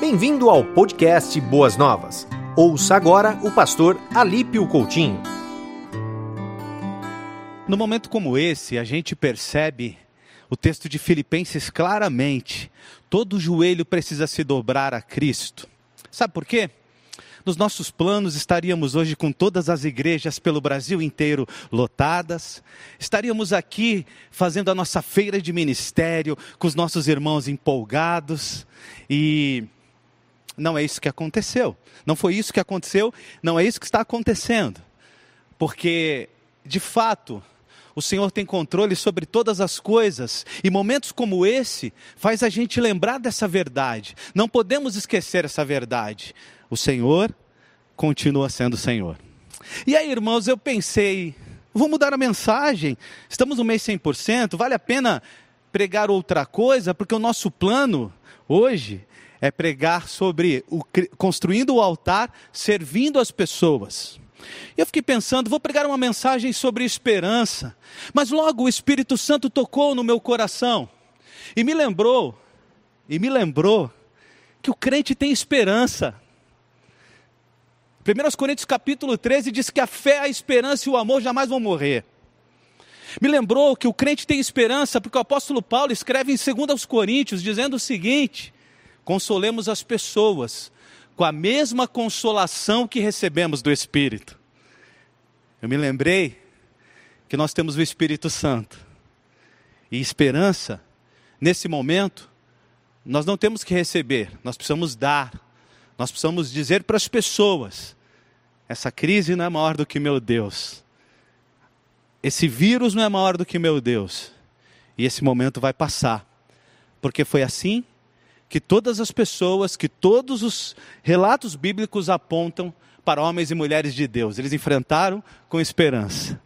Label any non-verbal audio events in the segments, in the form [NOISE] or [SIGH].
Bem-vindo ao podcast Boas Novas. Ouça agora o pastor Alípio Coutinho. No momento como esse, a gente percebe o texto de Filipenses claramente. Todo joelho precisa se dobrar a Cristo. Sabe por quê? Nos nossos planos estaríamos hoje com todas as igrejas pelo Brasil inteiro lotadas, estaríamos aqui fazendo a nossa feira de ministério com os nossos irmãos empolgados e não é isso que aconteceu. Não foi isso que aconteceu, não é isso que está acontecendo. Porque, de fato, o Senhor tem controle sobre todas as coisas, e momentos como esse faz a gente lembrar dessa verdade. Não podemos esquecer essa verdade. O Senhor continua sendo Senhor. E aí, irmãos, eu pensei, vou mudar a mensagem. Estamos no mês 100%, vale a pena pregar outra coisa, porque o nosso plano hoje é pregar sobre o, construindo o altar, servindo as pessoas. Eu fiquei pensando, vou pregar uma mensagem sobre esperança, mas logo o Espírito Santo tocou no meu coração e me lembrou, e me lembrou que o crente tem esperança. 1 Coríntios capítulo 13 diz que a fé, a esperança e o amor jamais vão morrer. Me lembrou que o crente tem esperança, porque o apóstolo Paulo escreve em 2 Coríntios dizendo o seguinte: consolemos as pessoas com a mesma consolação que recebemos do Espírito. Eu me lembrei que nós temos o Espírito Santo. E esperança, nesse momento, nós não temos que receber, nós precisamos dar. Nós precisamos dizer para as pessoas: essa crise não é maior do que meu Deus. Esse vírus não é maior do que meu Deus. E esse momento vai passar. Porque foi assim que todas as pessoas, que todos os relatos bíblicos apontam para homens e mulheres de Deus. Eles enfrentaram com esperança.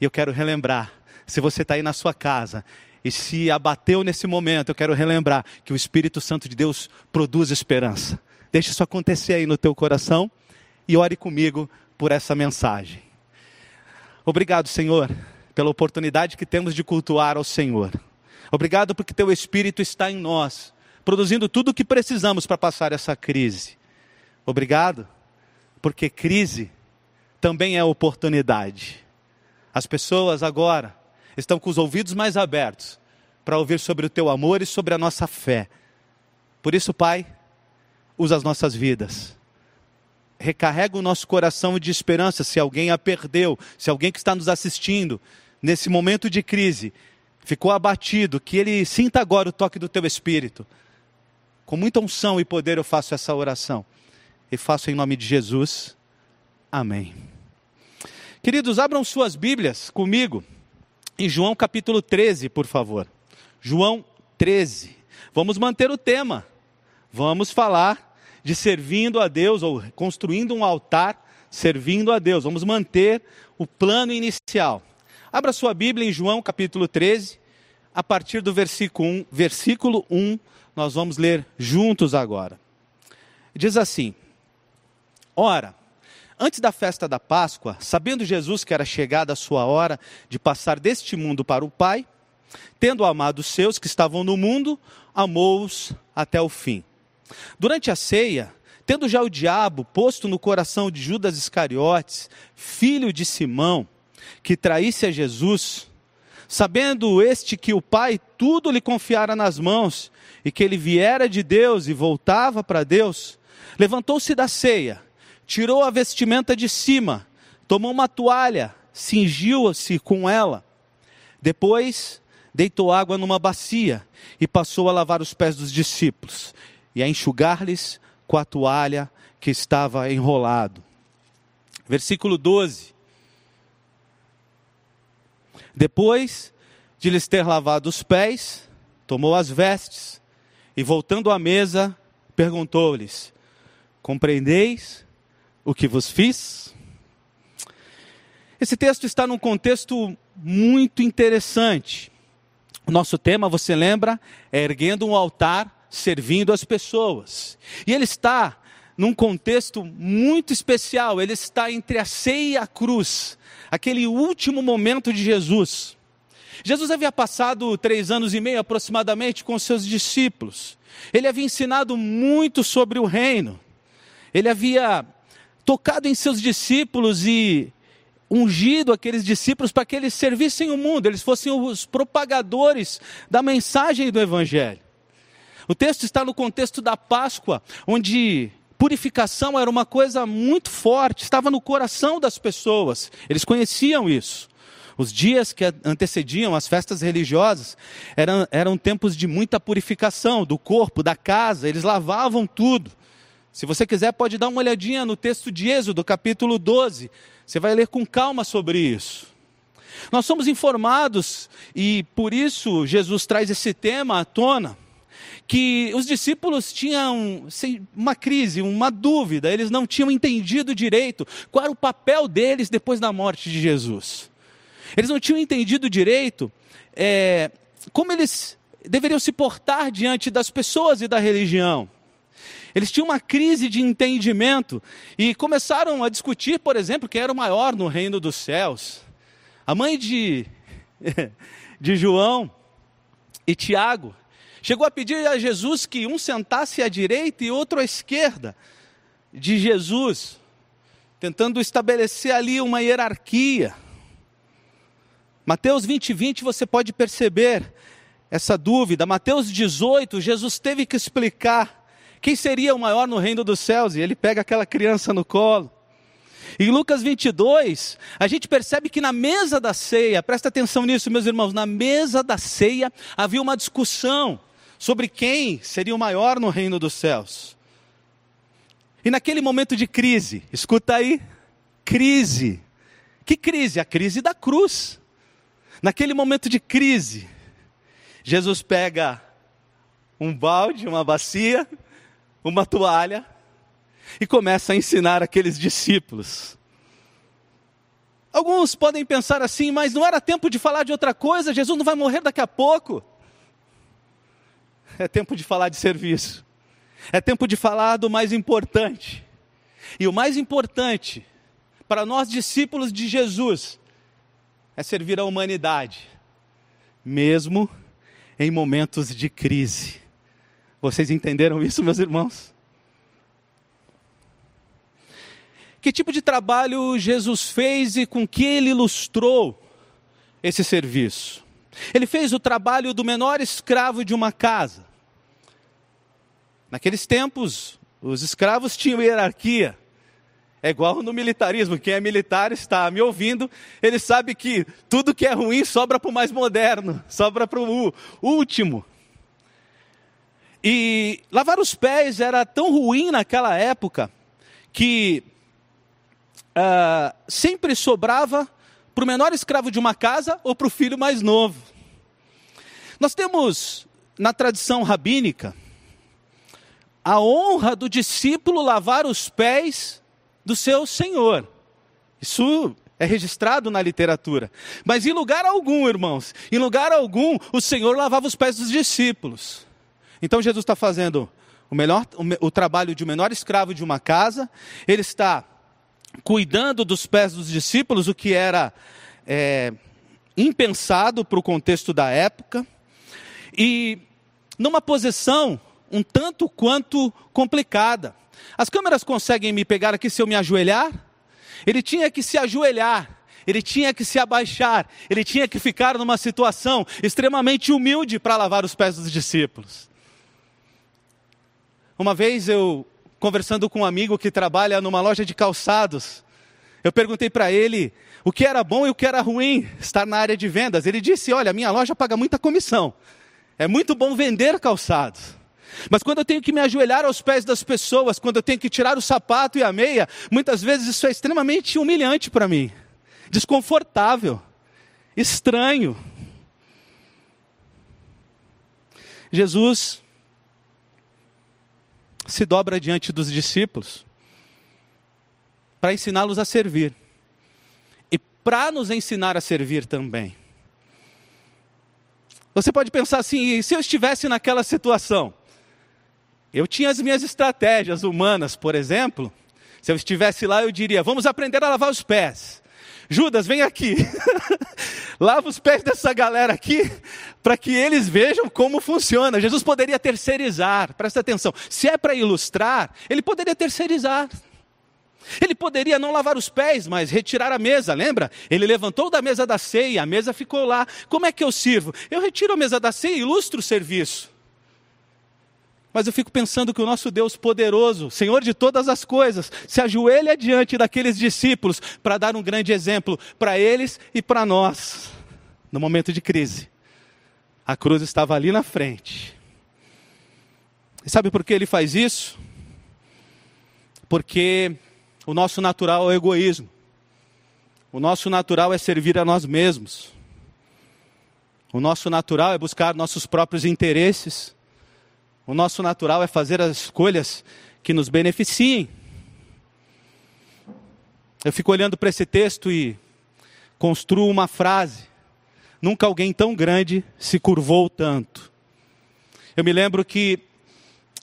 E eu quero relembrar, se você está aí na sua casa e se abateu nesse momento, eu quero relembrar que o Espírito Santo de Deus produz esperança. Deixe isso acontecer aí no teu coração e ore comigo por essa mensagem. Obrigado, Senhor, pela oportunidade que temos de cultuar ao Senhor. Obrigado porque teu Espírito está em nós produzindo tudo o que precisamos para passar essa crise. Obrigado, porque crise também é oportunidade. As pessoas agora estão com os ouvidos mais abertos para ouvir sobre o teu amor e sobre a nossa fé. Por isso, Pai, usa as nossas vidas. Recarrega o nosso coração de esperança se alguém a perdeu, se alguém que está nos assistindo nesse momento de crise ficou abatido, que ele sinta agora o toque do teu espírito com muita unção e poder eu faço essa oração. E faço em nome de Jesus. Amém. Queridos, abram suas Bíblias comigo em João capítulo 13, por favor. João 13. Vamos manter o tema. Vamos falar de servindo a Deus ou construindo um altar servindo a Deus. Vamos manter o plano inicial. Abra sua Bíblia em João capítulo 13, a partir do versículo 1, versículo 1 nós vamos ler juntos agora. Diz assim: Ora, antes da festa da Páscoa, sabendo Jesus que era chegada a sua hora de passar deste mundo para o Pai, tendo amado os seus que estavam no mundo, amou-os até o fim. Durante a ceia, tendo já o diabo posto no coração de Judas Iscariotes, filho de Simão, que traísse a Jesus, sabendo este que o Pai tudo lhe confiara nas mãos e que ele viera de Deus e voltava para Deus, levantou-se da ceia, tirou a vestimenta de cima, tomou uma toalha, cingiu-se com ela. Depois, deitou água numa bacia e passou a lavar os pés dos discípulos e a enxugar-lhes com a toalha que estava enrolado. Versículo 12. Depois de lhes ter lavado os pés, tomou as vestes e, voltando à mesa, perguntou-lhes: Compreendeis o que vos fiz? Esse texto está num contexto muito interessante. O nosso tema, você lembra, é erguendo um altar, servindo as pessoas. E ele está num contexto muito especial, ele está entre a ceia e a cruz, aquele último momento de Jesus. Jesus havia passado três anos e meio aproximadamente com seus discípulos. Ele havia ensinado muito sobre o reino. Ele havia tocado em seus discípulos e ungido aqueles discípulos para que eles servissem o mundo, eles fossem os propagadores da mensagem do Evangelho. O texto está no contexto da Páscoa, onde purificação era uma coisa muito forte, estava no coração das pessoas, eles conheciam isso. Os dias que antecediam as festas religiosas eram, eram tempos de muita purificação do corpo, da casa, eles lavavam tudo. Se você quiser, pode dar uma olhadinha no texto de Êxodo, capítulo 12. Você vai ler com calma sobre isso. Nós somos informados, e por isso Jesus traz esse tema à tona, que os discípulos tinham uma crise, uma dúvida, eles não tinham entendido direito qual era o papel deles depois da morte de Jesus. Eles não tinham entendido direito é, como eles deveriam se portar diante das pessoas e da religião. Eles tinham uma crise de entendimento e começaram a discutir, por exemplo, quem era o maior no reino dos céus. A mãe de, [LAUGHS] de João e Tiago chegou a pedir a Jesus que um sentasse à direita e outro à esquerda de Jesus, tentando estabelecer ali uma hierarquia. Mateus 20, 20 você pode perceber essa dúvida. Mateus 18, Jesus teve que explicar quem seria o maior no reino dos céus, e ele pega aquela criança no colo. Em Lucas 22, a gente percebe que na mesa da ceia, presta atenção nisso, meus irmãos, na mesa da ceia havia uma discussão sobre quem seria o maior no reino dos céus. E naquele momento de crise, escuta aí, crise. Que crise? A crise da cruz. Naquele momento de crise, Jesus pega um balde, uma bacia, uma toalha e começa a ensinar aqueles discípulos. Alguns podem pensar assim, mas não era tempo de falar de outra coisa, Jesus não vai morrer daqui a pouco. É tempo de falar de serviço. É tempo de falar do mais importante. E o mais importante para nós discípulos de Jesus é servir a humanidade, mesmo em momentos de crise. Vocês entenderam isso, meus irmãos? Que tipo de trabalho Jesus fez e com que ele ilustrou esse serviço? Ele fez o trabalho do menor escravo de uma casa. Naqueles tempos, os escravos tinham hierarquia. É igual no militarismo. Quem é militar está me ouvindo, ele sabe que tudo que é ruim sobra para o mais moderno, [LAUGHS] sobra para o último. E lavar os pés era tão ruim naquela época que uh, sempre sobrava para o menor escravo de uma casa ou para o filho mais novo. Nós temos na tradição rabínica a honra do discípulo lavar os pés do seu Senhor. Isso é registrado na literatura. Mas em lugar algum, irmãos, em lugar algum, o Senhor lavava os pés dos discípulos. Então Jesus está fazendo o, melhor, o, o trabalho de um menor escravo de uma casa, ele está cuidando dos pés dos discípulos, o que era é, impensado para o contexto da época, e numa posição um tanto quanto complicada. As câmeras conseguem me pegar aqui se eu me ajoelhar? Ele tinha que se ajoelhar, ele tinha que se abaixar, ele tinha que ficar numa situação extremamente humilde para lavar os pés dos discípulos. Uma vez eu, conversando com um amigo que trabalha numa loja de calçados, eu perguntei para ele o que era bom e o que era ruim estar na área de vendas. Ele disse: Olha, minha loja paga muita comissão, é muito bom vender calçados. Mas quando eu tenho que me ajoelhar aos pés das pessoas, quando eu tenho que tirar o sapato e a meia, muitas vezes isso é extremamente humilhante para mim, desconfortável, estranho. Jesus se dobra diante dos discípulos para ensiná-los a servir e para nos ensinar a servir também. Você pode pensar assim: se eu estivesse naquela situação? Eu tinha as minhas estratégias humanas, por exemplo. Se eu estivesse lá, eu diria: vamos aprender a lavar os pés. Judas, vem aqui. [LAUGHS] Lava os pés dessa galera aqui, para que eles vejam como funciona. Jesus poderia terceirizar, presta atenção. Se é para ilustrar, ele poderia terceirizar. Ele poderia não lavar os pés, mas retirar a mesa, lembra? Ele levantou da mesa da ceia, a mesa ficou lá. Como é que eu sirvo? Eu retiro a mesa da ceia e ilustro o serviço. Mas eu fico pensando que o nosso Deus poderoso, Senhor de todas as coisas, se ajoelha diante daqueles discípulos para dar um grande exemplo para eles e para nós, no momento de crise. A cruz estava ali na frente. E sabe por que ele faz isso? Porque o nosso natural é o egoísmo. O nosso natural é servir a nós mesmos. O nosso natural é buscar nossos próprios interesses. O nosso natural é fazer as escolhas que nos beneficiem. Eu fico olhando para esse texto e construo uma frase. Nunca alguém tão grande se curvou tanto. Eu me lembro que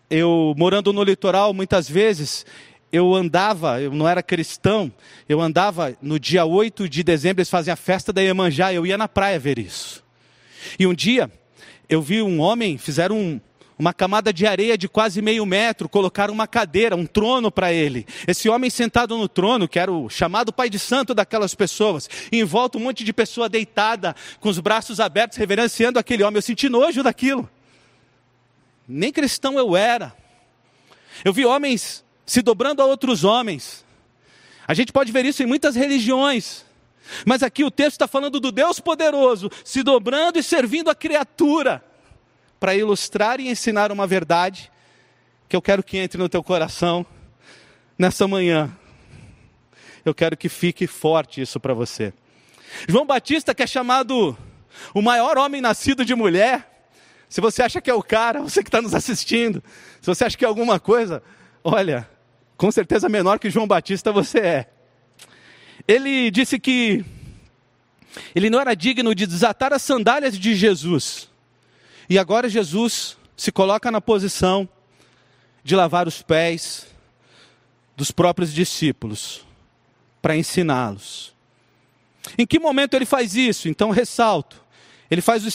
eu, morando no litoral, muitas vezes, eu andava, eu não era cristão, eu andava no dia 8 de dezembro, eles fazem a festa da Iemanjá, eu ia na praia ver isso. E um dia, eu vi um homem, fizeram um, uma camada de areia de quase meio metro, colocaram uma cadeira, um trono para ele. Esse homem sentado no trono, que era o chamado pai de santo daquelas pessoas, e em volta um monte de pessoa deitada, com os braços abertos, reverenciando aquele homem. Eu senti nojo daquilo. Nem cristão eu era. Eu vi homens se dobrando a outros homens. A gente pode ver isso em muitas religiões. Mas aqui o texto está falando do Deus poderoso, se dobrando e servindo a criatura para ilustrar e ensinar uma verdade que eu quero que entre no teu coração nessa manhã. Eu quero que fique forte isso para você. João Batista, que é chamado o maior homem nascido de mulher, se você acha que é o cara, você que está nos assistindo, se você acha que é alguma coisa, olha, com certeza menor que João Batista você é. Ele disse que ele não era digno de desatar as sandálias de Jesus. E agora Jesus se coloca na posição de lavar os pés dos próprios discípulos para ensiná-los. Em que momento ele faz isso? Então ressalto. Ele faz o,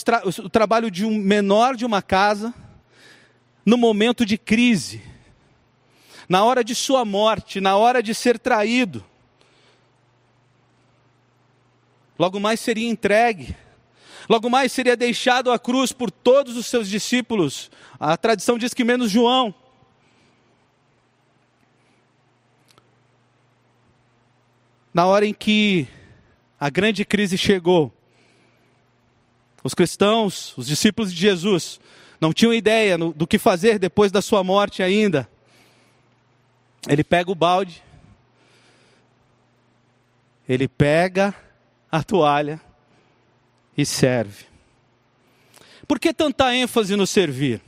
o, trabalho de um menor de uma casa no momento de crise, na hora de sua morte, na hora de ser traído. Logo mais seria entregue Logo mais seria deixado à cruz por todos os seus discípulos. A tradição diz que menos João. Na hora em que a grande crise chegou, os cristãos, os discípulos de Jesus, não tinham ideia do que fazer depois da sua morte ainda. Ele pega o balde, ele pega a toalha e serve. Por que tanta ênfase no servir?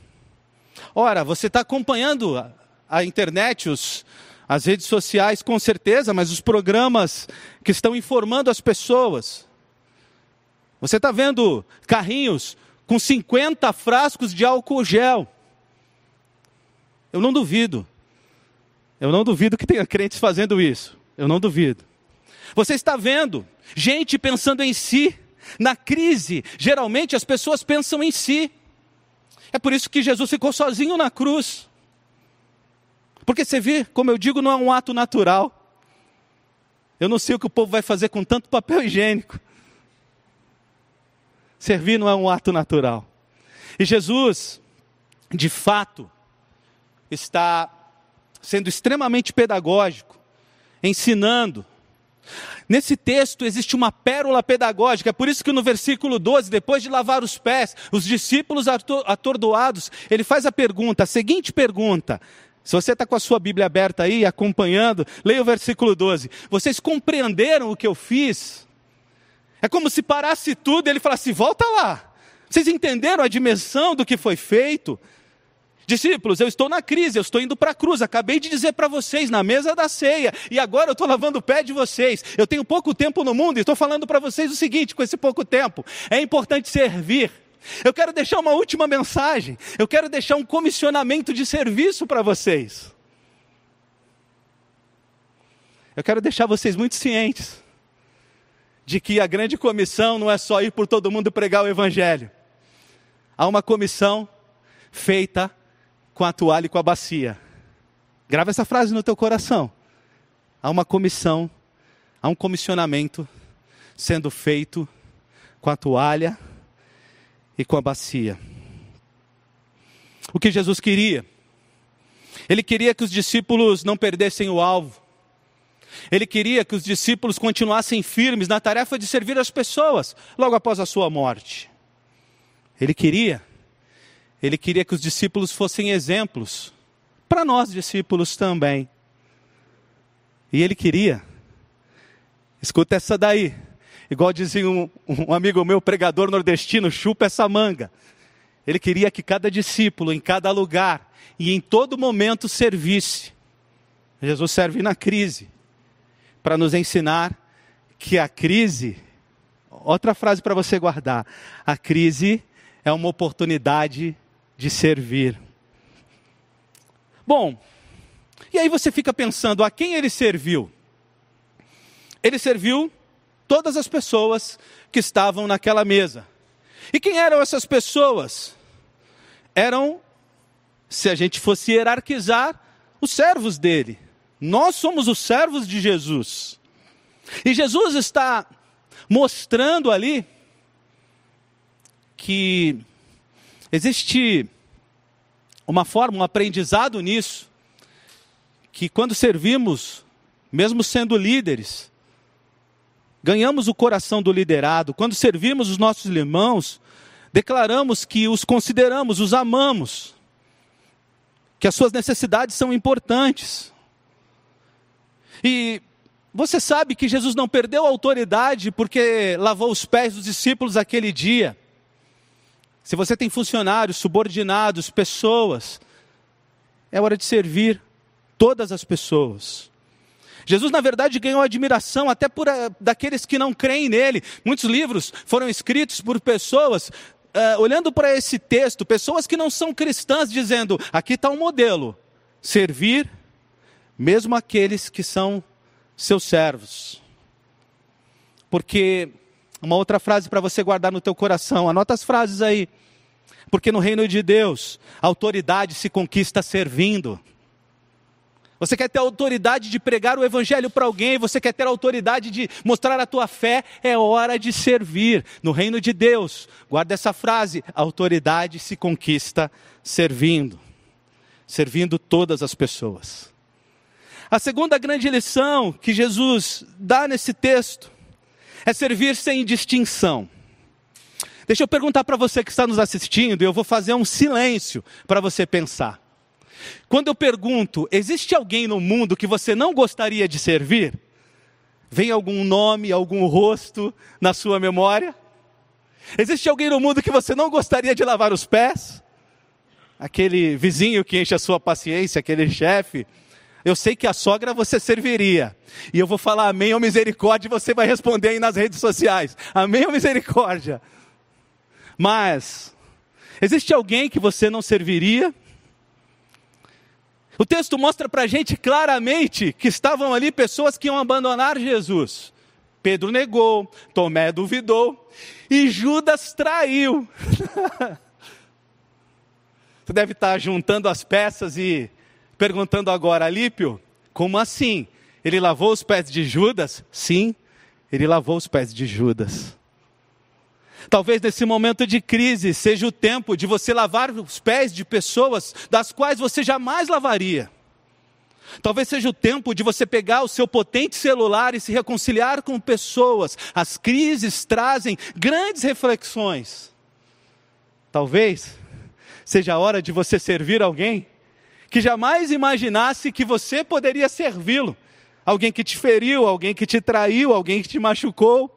Ora, você está acompanhando a, a internet, os, as redes sociais, com certeza, mas os programas que estão informando as pessoas. Você está vendo carrinhos com 50 frascos de álcool gel. Eu não duvido. Eu não duvido que tenha crentes fazendo isso. Eu não duvido. Você está vendo gente pensando em si, na crise, geralmente as pessoas pensam em si. É por isso que Jesus ficou sozinho na cruz. Porque você vê, como eu digo, não é um ato natural. Eu não sei o que o povo vai fazer com tanto papel higiênico. Servir não é um ato natural. E Jesus, de fato, está sendo extremamente pedagógico, ensinando Nesse texto existe uma pérola pedagógica, é por isso que no versículo 12, depois de lavar os pés, os discípulos atordoados, ele faz a pergunta, a seguinte pergunta. Se você está com a sua Bíblia aberta aí, acompanhando, leia o versículo 12. Vocês compreenderam o que eu fiz? É como se parasse tudo e ele falasse: volta lá. Vocês entenderam a dimensão do que foi feito? Discípulos, eu estou na crise, eu estou indo para a cruz. Acabei de dizer para vocês na mesa da ceia, e agora eu estou lavando o pé de vocês. Eu tenho pouco tempo no mundo e estou falando para vocês o seguinte: com esse pouco tempo, é importante servir. Eu quero deixar uma última mensagem, eu quero deixar um comissionamento de serviço para vocês. Eu quero deixar vocês muito cientes de que a grande comissão não é só ir por todo mundo pregar o evangelho. Há uma comissão feita com a toalha e com a bacia. Grava essa frase no teu coração. Há uma comissão, há um comissionamento sendo feito com a toalha e com a bacia. O que Jesus queria? Ele queria que os discípulos não perdessem o alvo. Ele queria que os discípulos continuassem firmes na tarefa de servir as pessoas logo após a sua morte. Ele queria, ele queria que os discípulos fossem exemplos para nós discípulos também. E ele queria, escuta essa daí, igual dizia um, um amigo meu, pregador nordestino, chupa essa manga. Ele queria que cada discípulo, em cada lugar e em todo momento servisse. Jesus serve na crise, para nos ensinar que a crise, outra frase para você guardar, a crise é uma oportunidade de servir. Bom, e aí você fica pensando, a quem ele serviu? Ele serviu todas as pessoas que estavam naquela mesa. E quem eram essas pessoas? Eram, se a gente fosse hierarquizar, os servos dele. Nós somos os servos de Jesus. E Jesus está mostrando ali que existe uma forma, um aprendizado nisso, que quando servimos, mesmo sendo líderes, ganhamos o coração do liderado. Quando servimos os nossos irmãos, declaramos que os consideramos, os amamos, que as suas necessidades são importantes. E você sabe que Jesus não perdeu a autoridade porque lavou os pés dos discípulos aquele dia. Se você tem funcionários, subordinados, pessoas, é hora de servir todas as pessoas. Jesus, na verdade, ganhou admiração até por uh, daqueles que não creem nele. Muitos livros foram escritos por pessoas uh, olhando para esse texto, pessoas que não são cristãs, dizendo: aqui está um modelo, servir mesmo aqueles que são seus servos. Porque uma outra frase para você guardar no teu coração, anota as frases aí. Porque no reino de Deus, a autoridade se conquista servindo. Você quer ter autoridade de pregar o evangelho para alguém, você quer ter autoridade de mostrar a tua fé, é hora de servir. No reino de Deus, guarda essa frase: a autoridade se conquista servindo. Servindo todas as pessoas. A segunda grande lição que Jesus dá nesse texto é servir sem distinção. Deixa eu perguntar para você que está nos assistindo, e eu vou fazer um silêncio para você pensar. Quando eu pergunto, existe alguém no mundo que você não gostaria de servir? Vem algum nome, algum rosto na sua memória? Existe alguém no mundo que você não gostaria de lavar os pés? Aquele vizinho que enche a sua paciência, aquele chefe, eu sei que a sogra você serviria. E eu vou falar amém ou misericórdia e você vai responder aí nas redes sociais. Amém ou misericórdia? Mas, existe alguém que você não serviria? O texto mostra para a gente claramente que estavam ali pessoas que iam abandonar Jesus. Pedro negou, Tomé duvidou e Judas traiu. [LAUGHS] Você deve estar juntando as peças e perguntando agora, Alípio, como assim? Ele lavou os pés de Judas? Sim, ele lavou os pés de Judas. Talvez nesse momento de crise seja o tempo de você lavar os pés de pessoas das quais você jamais lavaria. Talvez seja o tempo de você pegar o seu potente celular e se reconciliar com pessoas. As crises trazem grandes reflexões. Talvez seja a hora de você servir alguém que jamais imaginasse que você poderia servi-lo. Alguém que te feriu, alguém que te traiu, alguém que te machucou.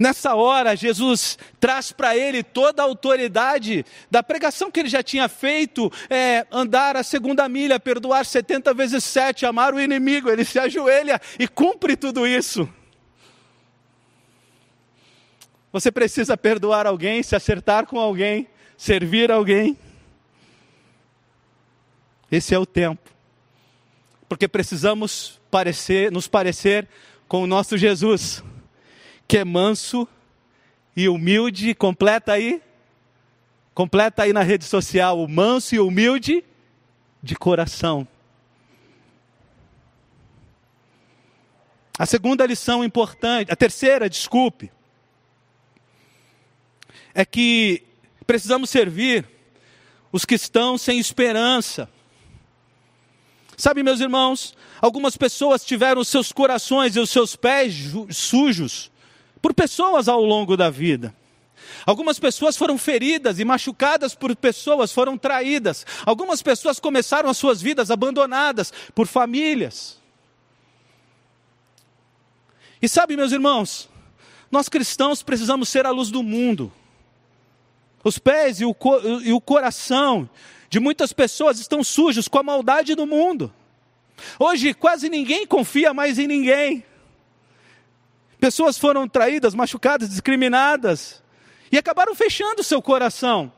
Nessa hora, Jesus traz para ele toda a autoridade da pregação que ele já tinha feito, é, andar a segunda milha, perdoar 70 vezes 7, amar o inimigo. Ele se ajoelha e cumpre tudo isso. Você precisa perdoar alguém, se acertar com alguém, servir alguém. Esse é o tempo. Porque precisamos parecer, nos parecer com o nosso Jesus, que é manso e humilde, completa aí. Completa aí na rede social, o manso e humilde de coração. A segunda lição importante, a terceira, desculpe, é que precisamos servir os que estão sem esperança. Sabe, meus irmãos, algumas pessoas tiveram os seus corações e os seus pés sujos por pessoas ao longo da vida. Algumas pessoas foram feridas e machucadas por pessoas, foram traídas. Algumas pessoas começaram as suas vidas abandonadas por famílias. E sabe, meus irmãos, nós cristãos precisamos ser a luz do mundo. Os pés e o, e o coração de muitas pessoas estão sujos com a maldade do mundo. Hoje quase ninguém confia mais em ninguém. Pessoas foram traídas, machucadas, discriminadas e acabaram fechando seu coração.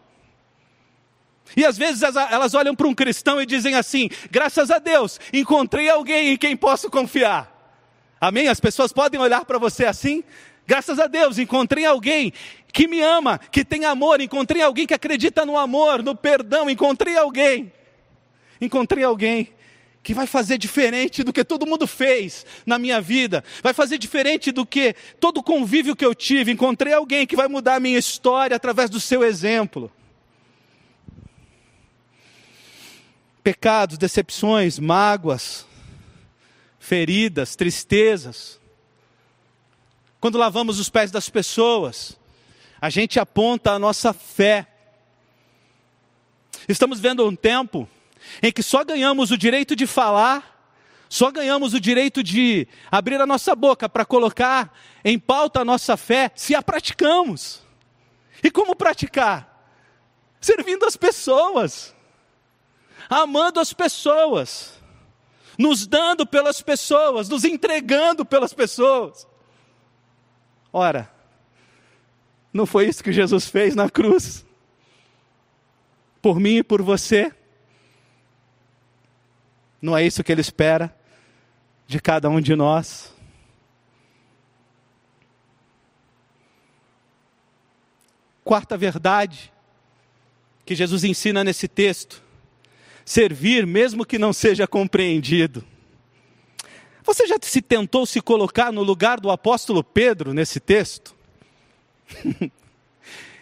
E às vezes elas olham para um cristão e dizem assim: graças a Deus, encontrei alguém em quem posso confiar. Amém? As pessoas podem olhar para você assim? Graças a Deus, encontrei alguém que me ama, que tem amor, encontrei alguém que acredita no amor, no perdão, encontrei alguém. Encontrei alguém que vai fazer diferente do que todo mundo fez na minha vida, vai fazer diferente do que todo convívio que eu tive. Encontrei alguém que vai mudar a minha história através do seu exemplo. Pecados, decepções, mágoas, feridas, tristezas. Quando lavamos os pés das pessoas, a gente aponta a nossa fé. Estamos vendo um tempo em que só ganhamos o direito de falar, só ganhamos o direito de abrir a nossa boca para colocar em pauta a nossa fé se a praticamos. E como praticar? Servindo as pessoas, amando as pessoas, nos dando pelas pessoas, nos entregando pelas pessoas. Ora, não foi isso que Jesus fez na cruz? Por mim e por você? Não é isso que Ele espera de cada um de nós? Quarta verdade que Jesus ensina nesse texto: servir mesmo que não seja compreendido. Você já se tentou se colocar no lugar do apóstolo Pedro nesse texto? [LAUGHS]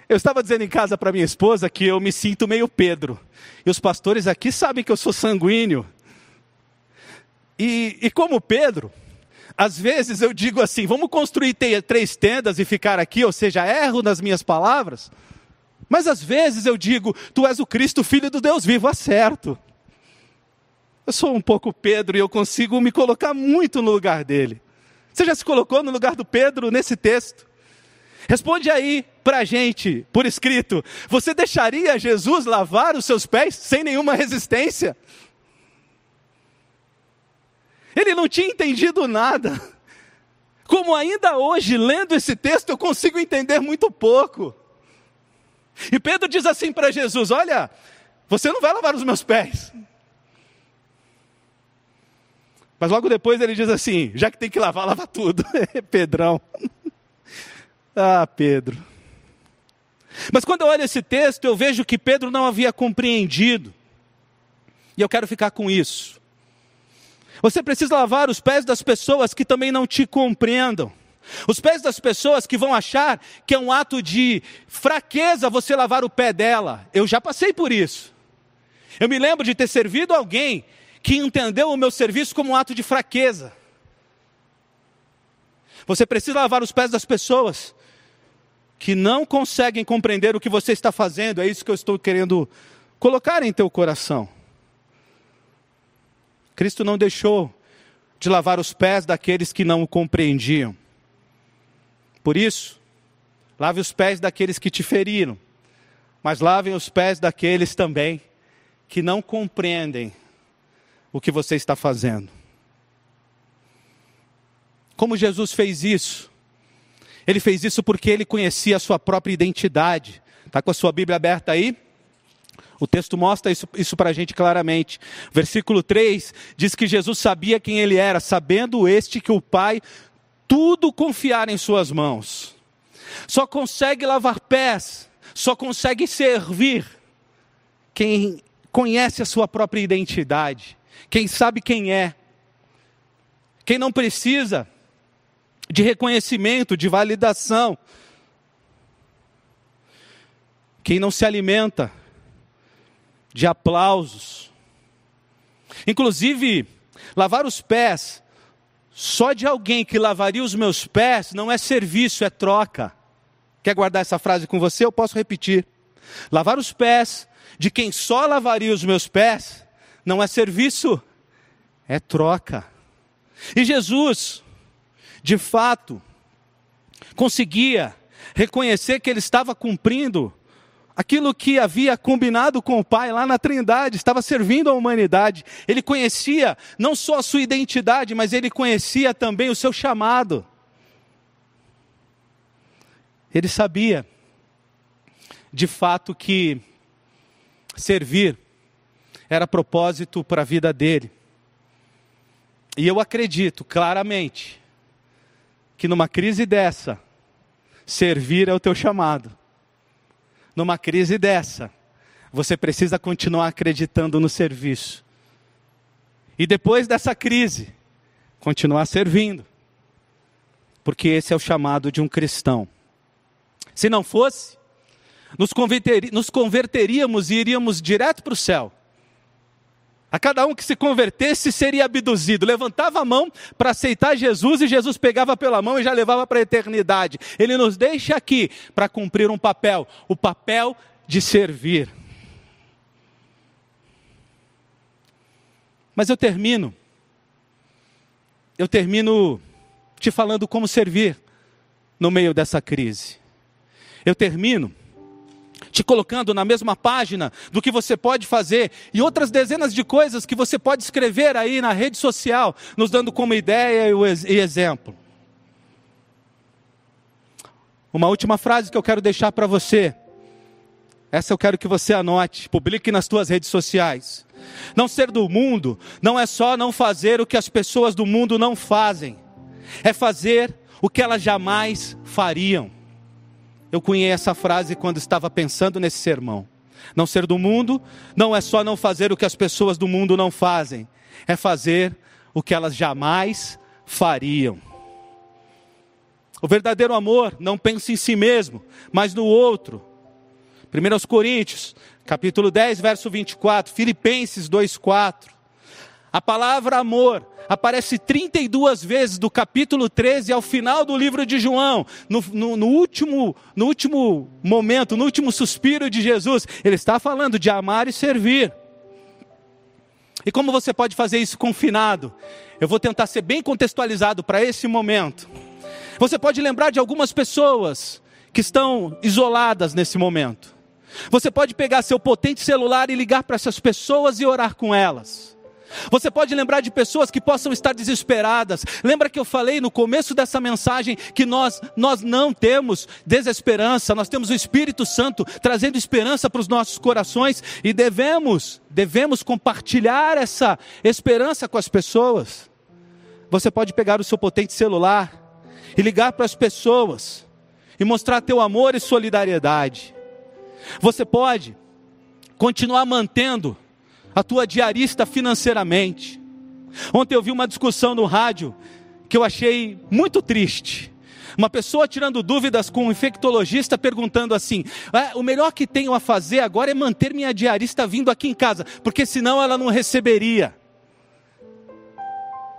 Eu estava dizendo em casa para minha esposa que eu me sinto meio Pedro. E os pastores aqui sabem que eu sou sanguíneo. E, e como Pedro, às vezes eu digo assim: vamos construir três tendas e ficar aqui, ou seja, erro nas minhas palavras. Mas às vezes eu digo: Tu és o Cristo, filho do Deus vivo, acerto. Eu sou um pouco Pedro e eu consigo me colocar muito no lugar dele. Você já se colocou no lugar do Pedro nesse texto? Responde aí para a gente, por escrito: Você deixaria Jesus lavar os seus pés sem nenhuma resistência? Ele não tinha entendido nada. Como ainda hoje, lendo esse texto, eu consigo entender muito pouco. E Pedro diz assim para Jesus: Olha, você não vai lavar os meus pés. Mas logo depois ele diz assim: já que tem que lavar, lava tudo. [LAUGHS] Pedrão. [LAUGHS] ah, Pedro. Mas quando eu olho esse texto, eu vejo que Pedro não havia compreendido. E eu quero ficar com isso. Você precisa lavar os pés das pessoas que também não te compreendam. Os pés das pessoas que vão achar que é um ato de fraqueza você lavar o pé dela. Eu já passei por isso. Eu me lembro de ter servido alguém que entendeu o meu serviço como um ato de fraqueza. Você precisa lavar os pés das pessoas que não conseguem compreender o que você está fazendo. É isso que eu estou querendo colocar em teu coração. Cristo não deixou de lavar os pés daqueles que não o compreendiam. Por isso, lave os pés daqueles que te feriram, mas lavem os pés daqueles também que não compreendem o que você está fazendo. Como Jesus fez isso? Ele fez isso porque ele conhecia a sua própria identidade. Está com a sua Bíblia aberta aí? O texto mostra isso, isso para a gente claramente. Versículo 3 diz que Jesus sabia quem ele era, sabendo este que o Pai tudo confiar em Suas mãos. Só consegue lavar pés, só consegue servir quem conhece a sua própria identidade, quem sabe quem é, quem não precisa de reconhecimento, de validação, quem não se alimenta de aplausos. Inclusive, lavar os pés só de alguém que lavaria os meus pés não é serviço, é troca. Quer guardar essa frase com você? Eu posso repetir. Lavar os pés de quem só lavaria os meus pés não é serviço, é troca. E Jesus, de fato, conseguia reconhecer que ele estava cumprindo aquilo que havia combinado com o Pai lá na Trindade, estava servindo a humanidade. Ele conhecia não só a sua identidade, mas ele conhecia também o seu chamado. Ele sabia, de fato, que servir era propósito para a vida dele. E eu acredito claramente que numa crise dessa, servir é o teu chamado numa crise dessa, você precisa continuar acreditando no serviço. E depois dessa crise, continuar servindo. Porque esse é o chamado de um cristão. Se não fosse, nos, converteríamos e iríamos direto para o céu. A cada um que se convertesse seria abduzido. Levantava a mão para aceitar Jesus e Jesus pegava pela mão e já levava para a eternidade. Ele nos deixa aqui para cumprir um papel o papel de servir. Mas eu termino. Eu termino te falando como servir no meio dessa crise. Eu termino te colocando na mesma página do que você pode fazer e outras dezenas de coisas que você pode escrever aí na rede social, nos dando como ideia e exemplo. Uma última frase que eu quero deixar para você. Essa eu quero que você anote, publique nas tuas redes sociais. Não ser do mundo não é só não fazer o que as pessoas do mundo não fazem, é fazer o que elas jamais fariam. Eu cunhei essa frase quando estava pensando nesse sermão. Não ser do mundo não é só não fazer o que as pessoas do mundo não fazem, é fazer o que elas jamais fariam. O verdadeiro amor não pensa em si mesmo, mas no outro. 1 Coríntios, capítulo 10, verso 24, Filipenses 2:4. A palavra amor aparece 32 vezes do capítulo 13 ao final do livro de João, no, no, no, último, no último momento, no último suspiro de Jesus. Ele está falando de amar e servir. E como você pode fazer isso confinado? Eu vou tentar ser bem contextualizado para esse momento. Você pode lembrar de algumas pessoas que estão isoladas nesse momento. Você pode pegar seu potente celular e ligar para essas pessoas e orar com elas. Você pode lembrar de pessoas que possam estar desesperadas. Lembra que eu falei no começo dessa mensagem que nós nós não temos desesperança, nós temos o Espírito Santo trazendo esperança para os nossos corações e devemos devemos compartilhar essa esperança com as pessoas. Você pode pegar o seu potente celular e ligar para as pessoas e mostrar teu amor e solidariedade. Você pode continuar mantendo a tua diarista financeiramente. Ontem eu vi uma discussão no rádio que eu achei muito triste. Uma pessoa tirando dúvidas com um infectologista perguntando assim: ah, o melhor que tenho a fazer agora é manter minha diarista vindo aqui em casa, porque senão ela não receberia.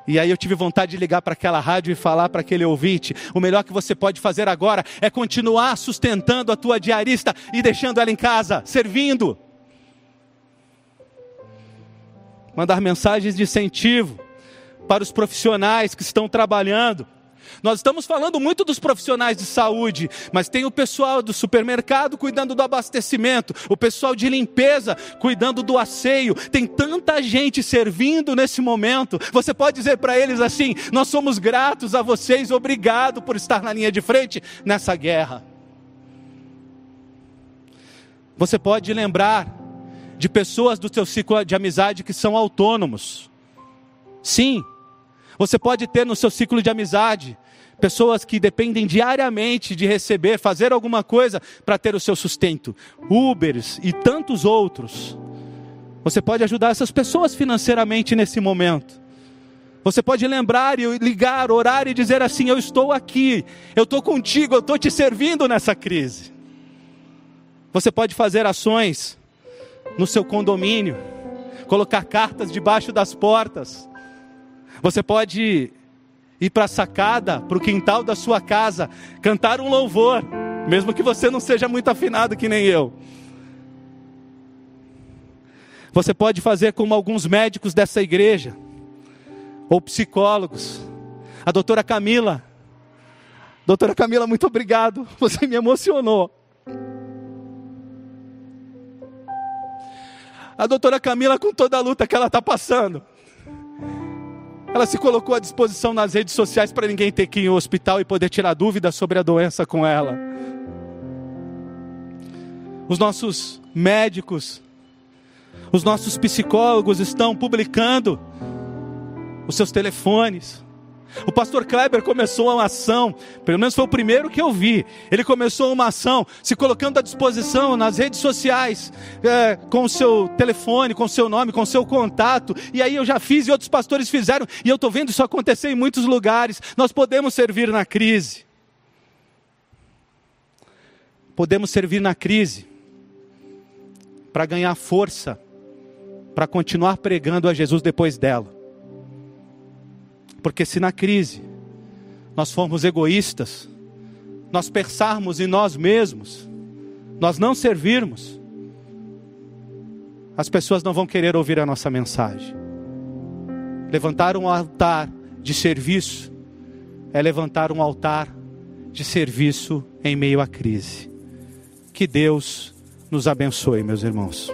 E aí eu tive vontade de ligar para aquela rádio e falar para aquele ouvinte: o melhor que você pode fazer agora é continuar sustentando a tua diarista e deixando ela em casa, servindo mandar mensagens de incentivo para os profissionais que estão trabalhando. Nós estamos falando muito dos profissionais de saúde, mas tem o pessoal do supermercado cuidando do abastecimento, o pessoal de limpeza cuidando do asseio. Tem tanta gente servindo nesse momento. Você pode dizer para eles assim: Nós somos gratos a vocês, obrigado por estar na linha de frente nessa guerra. Você pode lembrar de pessoas do seu ciclo de amizade que são autônomos. Sim, Você pode ter no seu ciclo de amizade pessoas que dependem diariamente de receber, fazer alguma coisa para ter o seu sustento. Ubers e tantos outros. Você pode ajudar essas pessoas financeiramente nesse momento. Você pode lembrar e ligar, orar e dizer assim: Eu estou aqui, eu estou contigo, eu estou te servindo nessa crise. Você pode fazer ações no seu condomínio, colocar cartas debaixo das portas. Você pode ir para a sacada, para o quintal da sua casa, cantar um louvor, mesmo que você não seja muito afinado que nem eu. Você pode fazer como alguns médicos dessa igreja, ou psicólogos. A doutora Camila. Doutora Camila, muito obrigado, você me emocionou. A doutora Camila, com toda a luta que ela está passando, ela se colocou à disposição nas redes sociais para ninguém ter que ir ao hospital e poder tirar dúvidas sobre a doença com ela. Os nossos médicos, os nossos psicólogos estão publicando os seus telefones, o pastor Kleber começou uma ação, pelo menos foi o primeiro que eu vi. Ele começou uma ação, se colocando à disposição nas redes sociais, é, com o seu telefone, com o seu nome, com o seu contato. E aí eu já fiz e outros pastores fizeram, e eu estou vendo isso acontecer em muitos lugares. Nós podemos servir na crise. Podemos servir na crise para ganhar força, para continuar pregando a Jesus depois dela. Porque se na crise nós formos egoístas, nós pensarmos em nós mesmos, nós não servirmos, as pessoas não vão querer ouvir a nossa mensagem. Levantar um altar de serviço é levantar um altar de serviço em meio à crise. Que Deus nos abençoe, meus irmãos.